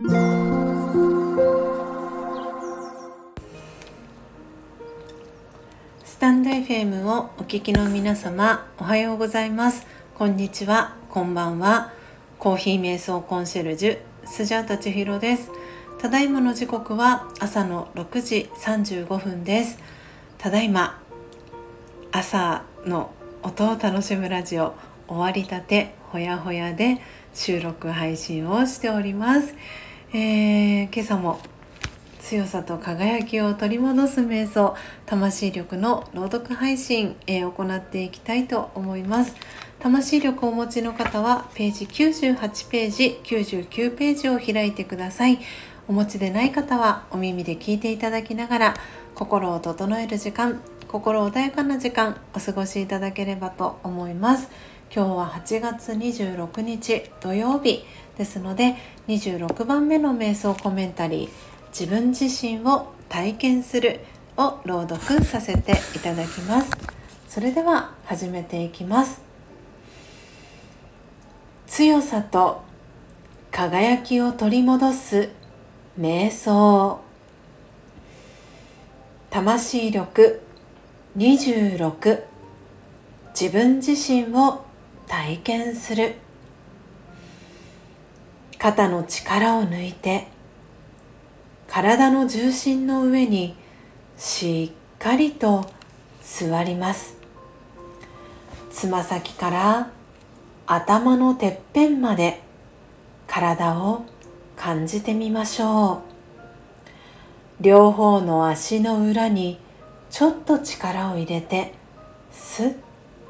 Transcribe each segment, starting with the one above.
スタンド FM をお聞きの皆様おはようございます。こんにちは。こんばんは。コーヒー瞑想コンシェルジュスジャータ千尋です。ただいまの時刻は朝の6時35分です。ただいま朝の音を楽しむラジオ終わりたてほやほやで収録配信をしております、えー、今朝も強さと輝きを取り戻す瞑想魂力の朗読配信、えー、行っていきたいと思います。魂力をお持ちの方はページ98ページ99ページを開いてください。お持ちでない方はお耳で聞いていただきながら心を整える時間心穏やかな時間お過ごしいただければと思います。今日は8月26日土曜日ですので26番目の瞑想コメンタリー自分自身を体験するを朗読させていただきます。それでは始めていきます。強さと輝きを取り戻す瞑想。魂力26自分自身を体験する。肩の力を抜いて体の重心の上にしっかりと座ります。つま先から頭のてっぺんまで体を感じてみましょう。両方の足の裏にちょっと力を入れてスッ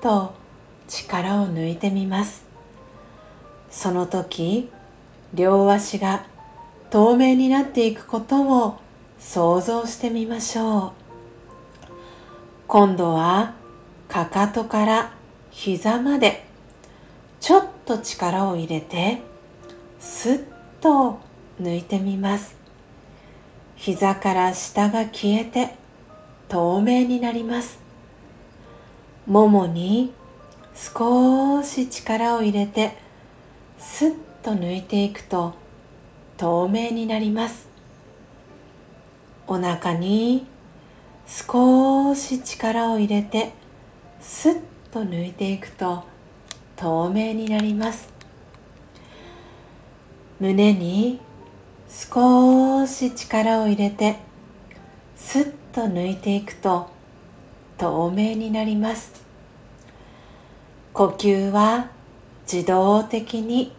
と力を抜いてみます。その時両足が透明になっていくことを想像してみましょう。今度はかかとから膝までちょっと力を入れてスッと抜いてみます。膝から下が消えて透明になります。ももに少し力を入れてスッと抜いていくと透明になります。お腹に少し力を入れてスッと抜いていくと透明になります。胸に少し力を入れてスッと抜いていくと透明になります。呼吸は自動的に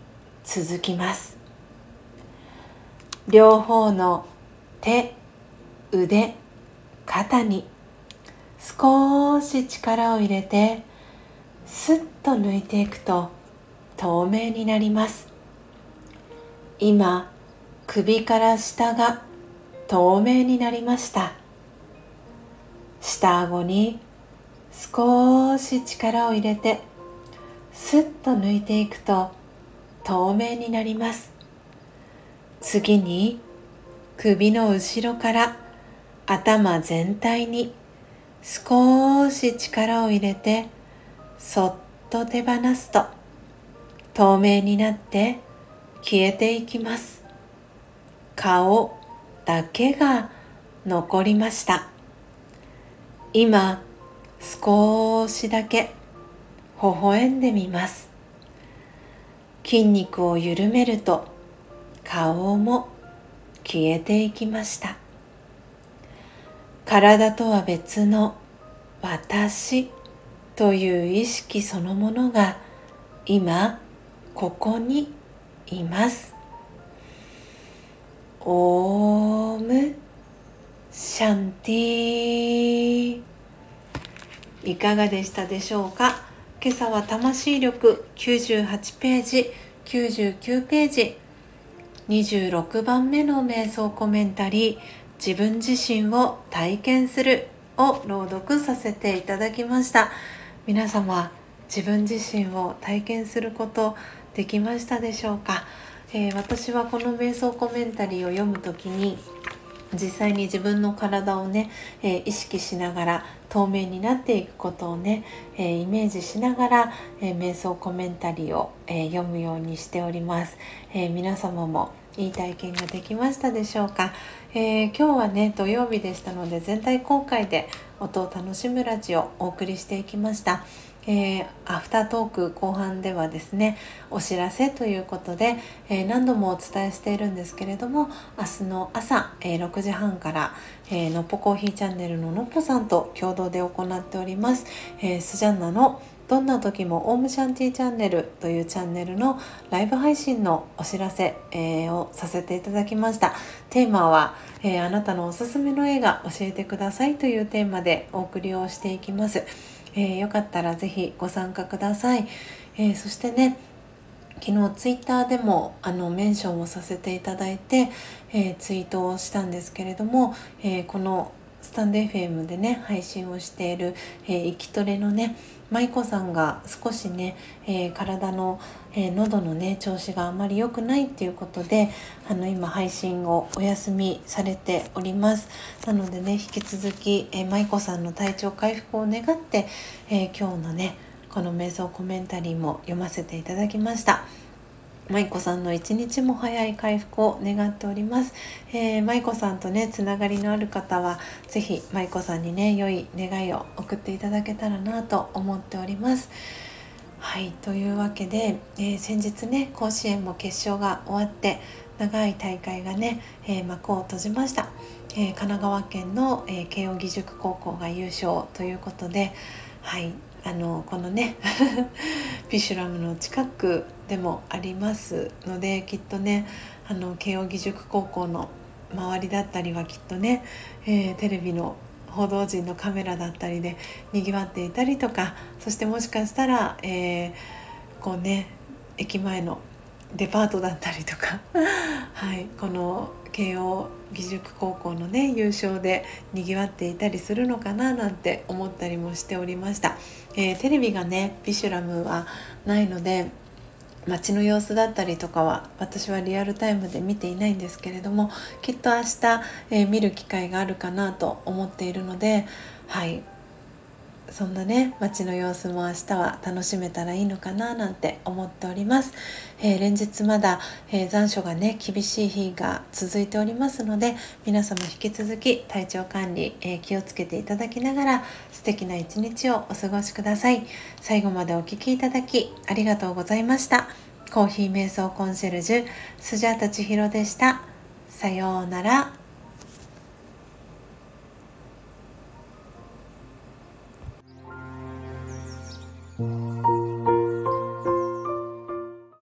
続きます。両方の手腕肩に少し力を入れてスッと抜いていくと透明になります。今首から下が透明になりました。下顎に少し力を入れてスッと抜いていくと透明になります。次に首の後ろから頭全体に少し力を入れてそっと手放すと透明になって消えていきます。顔だけが残りました。今少しだけ微笑んでみます。筋肉を緩めると顔も消えていきました。体とは別の私という意識そのものが今ここにいます。オームシャンティいかがでしたでしょうか？今朝は魂力98ページ99ページ。26番目の瞑想コメンタリー自分自身を体験するを朗読させていただきました。皆様自分自身を体験することできましたでしょうか、えー、私はこの瞑想コメンタリーを読む時に実際に自分の体をね、えー、意識しながら透明になっていくことをね、えー、イメージしながら、えー、瞑想コメンタリーを、え読むようにしております、え皆様もいい体験ができましたでしょうか、え、今日はね土曜日でしたので全体公開で音を楽しむラジオをお送りしていきました。えー、アフタートーク後半ではですねお知らせということで、えー、何度もお伝えしているんですけれども明日の朝、えー、6時半から、えのっぽコーヒーチャンネルののっぽさんと共同で行っております、えスジャンナのどんな時もオームシャンティーチャンネルというチャンネルのライブ配信のお知らせ、えー、をさせていただきました。テーマは、えー、あなたのおすすめの映画教えてくださいというテーマでお送りをしていきます。えー、よかったらぜひご参加ください、えー、そしてね昨日ツイッターでもあのメンションをさせていただいて、えー、ツイートをしたんですけれども、えこのスタンド FM でね配信をしている、えー、生きトレのね舞子さんが少しね、えー、体の、えー、喉のね調子があまり良くないっていうことであの今配信をお休みされておりますなのでね引き続き、えー、舞子さんの体調回復を願って、え今日のねこの瞑想コメンタリーも読ませていただきました。舞子さんの一日も早い回復を願っております。えー、舞子さんとね、つながりのある方は、是非舞子さんにね、良い願いを送っていただけたらなと思っております。はい、というわけで、えー、先日ね、甲子園も決勝が終わって、長い大会がね、えー、幕を閉じました。え神奈川県の、え慶應義塾高校が優勝ということで、はい、あのこのね ピシュラムの近くでもありますのできっとねあの慶應義塾高校の周りだったりはきっとね、えー、テレビの報道陣のカメラだったりでにぎわっていたりとかそしてもしかしたら、えー、こうね駅前のデパートだったりとか、はい、この慶応義塾高校のね優勝でにぎわっていたりするのかななんて思ったりもしておりました、えー、テレビがねビシュラムはないので街の様子だったりとかは私はリアルタイムで見ていないんですけれどもきっと明日、えー、見る機会があるかなと思っているのではい。そんなね街の様子も明日は楽しめたらいいのかななんて思っております、えー、連日まだ、えー、残暑がね厳しい日が続いておりますので皆様引き続き体調管理、えー、気をつけていただきながら素敵な一日をお過ごしください。最後までお聴きいただきありがとうございました。コーヒー瞑想コンシェルジュスジャータ千尋でした。さようなら。